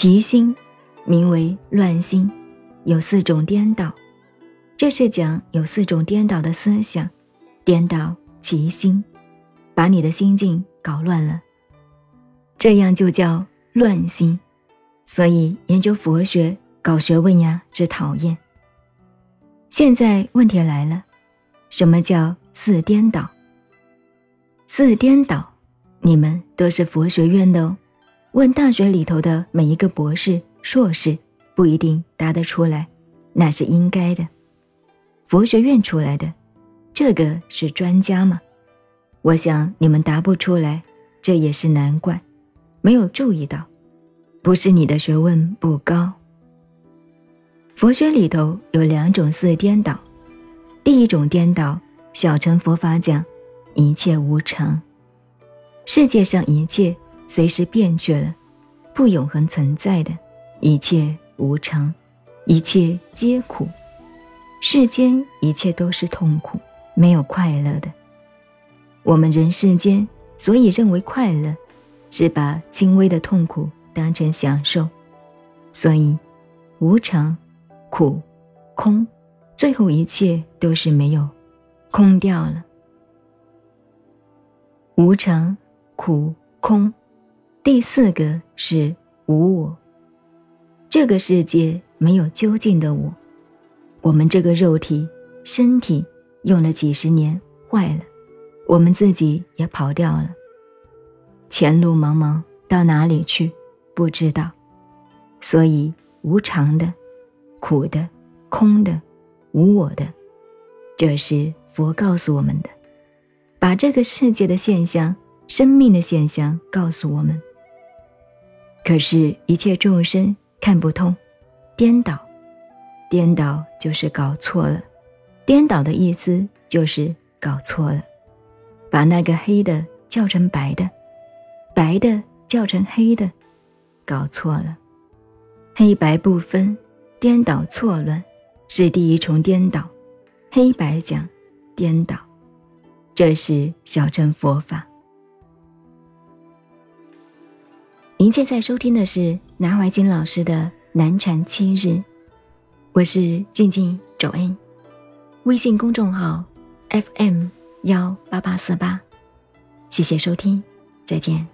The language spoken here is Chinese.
其心名为乱心，有四种颠倒。这是讲有四种颠倒的思想，颠倒其心，把你的心境搞乱了，这样就叫乱心。所以研究佛学、搞学问呀，之讨厌。现在问题来了，什么叫四颠倒？四颠倒，你们都是佛学院的哦。问大学里头的每一个博士、硕士，不一定答得出来，那是应该的。佛学院出来的，这个是专家吗？我想你们答不出来，这也是难怪，没有注意到，不是你的学问不高。佛学里头有两种四颠倒，第一种颠倒，小乘佛法讲一切无常，世界上一切随时变去了，不永恒存在的，一切无常，一切皆苦，世间一切都是痛苦，没有快乐的。我们人世间所以认为快乐，是把轻微的痛苦当成享受，所以无常。苦，空，最后一切都是没有，空掉了。无常，苦，空，第四个是无我。这个世界没有究竟的我，我们这个肉体身体用了几十年坏了，我们自己也跑掉了。前路茫茫，到哪里去？不知道。所以无常的。苦的、空的、无我的，这是佛告诉我们的，把这个世界的现象、生命的现象告诉我们。可是，一切众生看不通，颠倒，颠倒就是搞错了。颠倒的意思就是搞错了，把那个黑的叫成白的，白的叫成黑的，搞错了，黑白不分。颠倒错乱是第一重颠倒，黑白讲颠倒，这是小乘佛法。您现在收听的是南怀瑾老师的南禅七日，我是静静周恩，微信公众号 FM 幺八八四八，谢谢收听，再见。